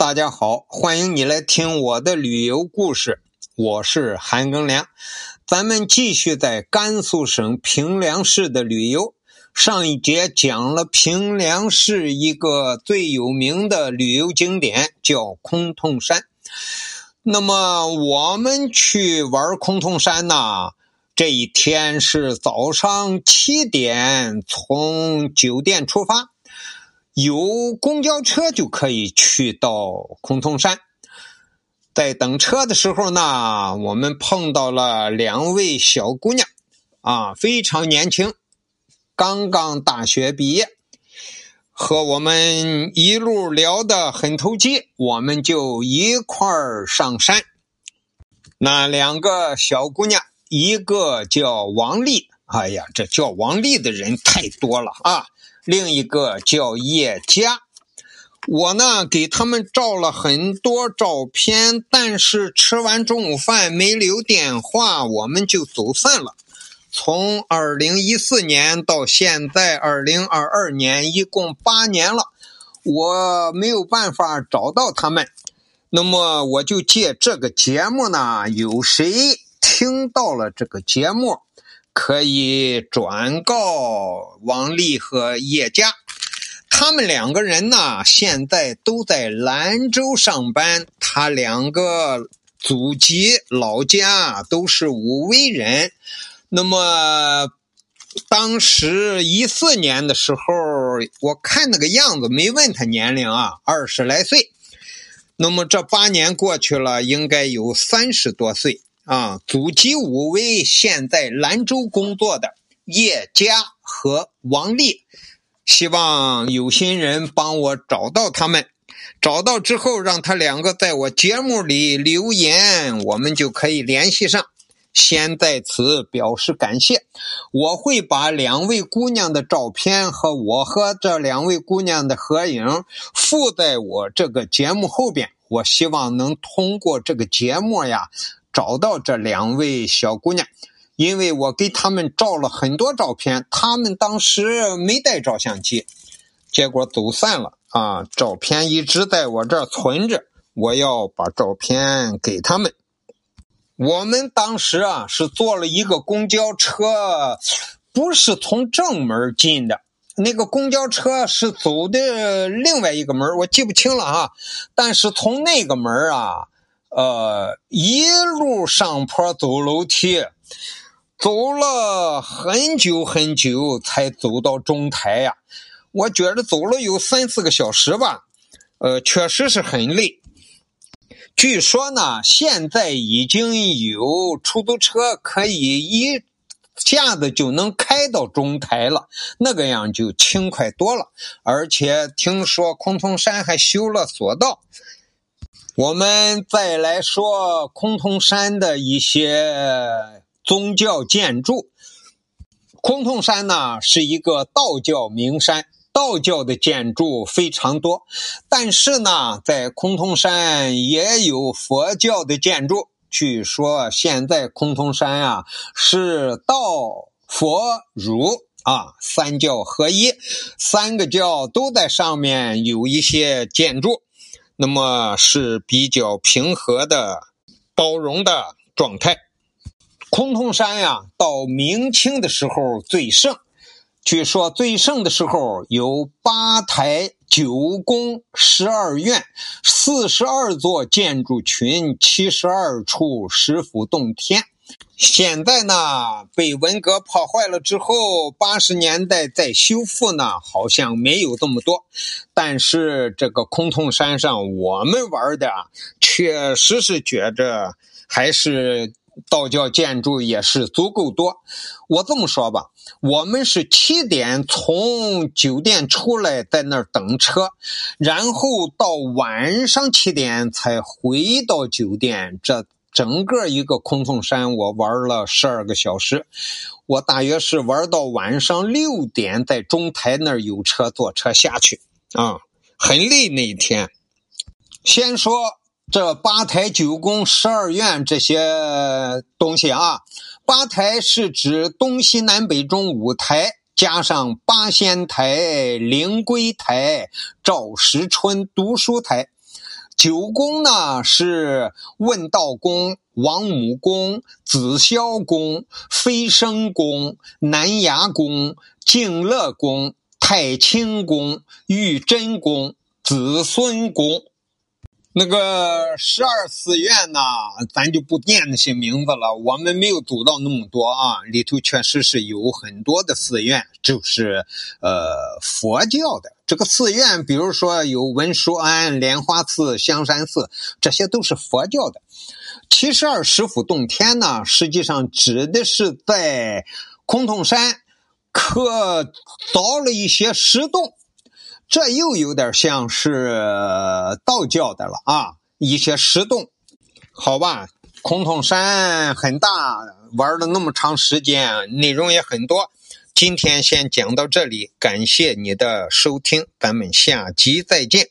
大家好，欢迎你来听我的旅游故事。我是韩庚良，咱们继续在甘肃省平凉市的旅游。上一节讲了平凉市一个最有名的旅游景点，叫崆峒山。那么我们去玩崆峒山呢？这一天是早上七点从酒店出发。有公交车就可以去到崆峒山。在等车的时候呢，我们碰到了两位小姑娘，啊，非常年轻，刚刚大学毕业，和我们一路聊得很投机，我们就一块儿上山。那两个小姑娘，一个叫王丽，哎呀，这叫王丽的人太多了啊。另一个叫叶佳，我呢给他们照了很多照片，但是吃完中午饭没留电话，我们就走散了。从二零一四年到现在二零二二年，一共八年了，我没有办法找到他们。那么我就借这个节目呢，有谁听到了这个节目？可以转告王丽和叶佳，他们两个人呢，现在都在兰州上班。他两个祖籍老家都是武威人。那么当时一四年的时候，我看那个样子，没问他年龄啊，二十来岁。那么这八年过去了，应该有三十多岁。啊，祖籍武威，现在兰州工作的叶佳和王丽，希望有心人帮我找到他们。找到之后，让他两个在我节目里留言，我们就可以联系上。先在此表示感谢。我会把两位姑娘的照片和我和这两位姑娘的合影附在我这个节目后边。我希望能通过这个节目呀。找到这两位小姑娘，因为我给他们照了很多照片，他们当时没带照相机，结果走散了啊！照片一直在我这儿存着，我要把照片给他们。我们当时啊是坐了一个公交车，不是从正门进的，那个公交车是走的另外一个门，我记不清了啊。但是从那个门啊。呃，一路上坡走楼梯，走了很久很久才走到中台呀。我觉得走了有三四个小时吧，呃，确实是很累。据说呢，现在已经有出租车可以一下子就能开到中台了，那个样就轻快多了。而且听说崆峒山还修了索道。我们再来说崆峒山的一些宗教建筑。崆峒山呢是一个道教名山，道教的建筑非常多。但是呢，在崆峒山也有佛教的建筑。据说现在崆峒山啊是道、佛、儒啊三教合一，三个教都在上面有一些建筑。那么是比较平和的、包容的状态。崆峒山呀，到明清的时候最盛。据说最盛的时候有八台九宫、十二院、四十二座建筑群、七十二处石府洞天。现在呢，被文革破坏了之后，八十年代再修复呢，好像没有这么多。但是这个崆峒山上，我们玩的确实是觉着还是道教建筑也是足够多。我这么说吧，我们是七点从酒店出来，在那儿等车，然后到晚上七点才回到酒店。这。整个一个崆峒山，我玩了十二个小时，我大约是玩到晚上六点，在中台那儿有车坐车下去啊，很累那一天。先说这八台九宫十二院这些东西啊，八台是指东西南北中五台，加上八仙台、灵龟台、赵石春读书台。九宫呢是问道宫、王母宫、紫霄宫、飞升宫、南崖宫、静乐宫、太清宫、玉真宫、子孙宫。那个十二寺院呢，咱就不念那些名字了。我们没有读到那么多啊，里头确实是有很多的寺院，就是呃佛教的这个寺院，比如说有文殊庵、莲花寺、香山寺，这些都是佛教的。七十二石府洞天呢，实际上指的是在崆峒山刻凿了一些石洞。这又有点像是道教的了啊！一些石洞，好吧。崆峒山很大，玩了那么长时间，内容也很多。今天先讲到这里，感谢你的收听，咱们下集再见。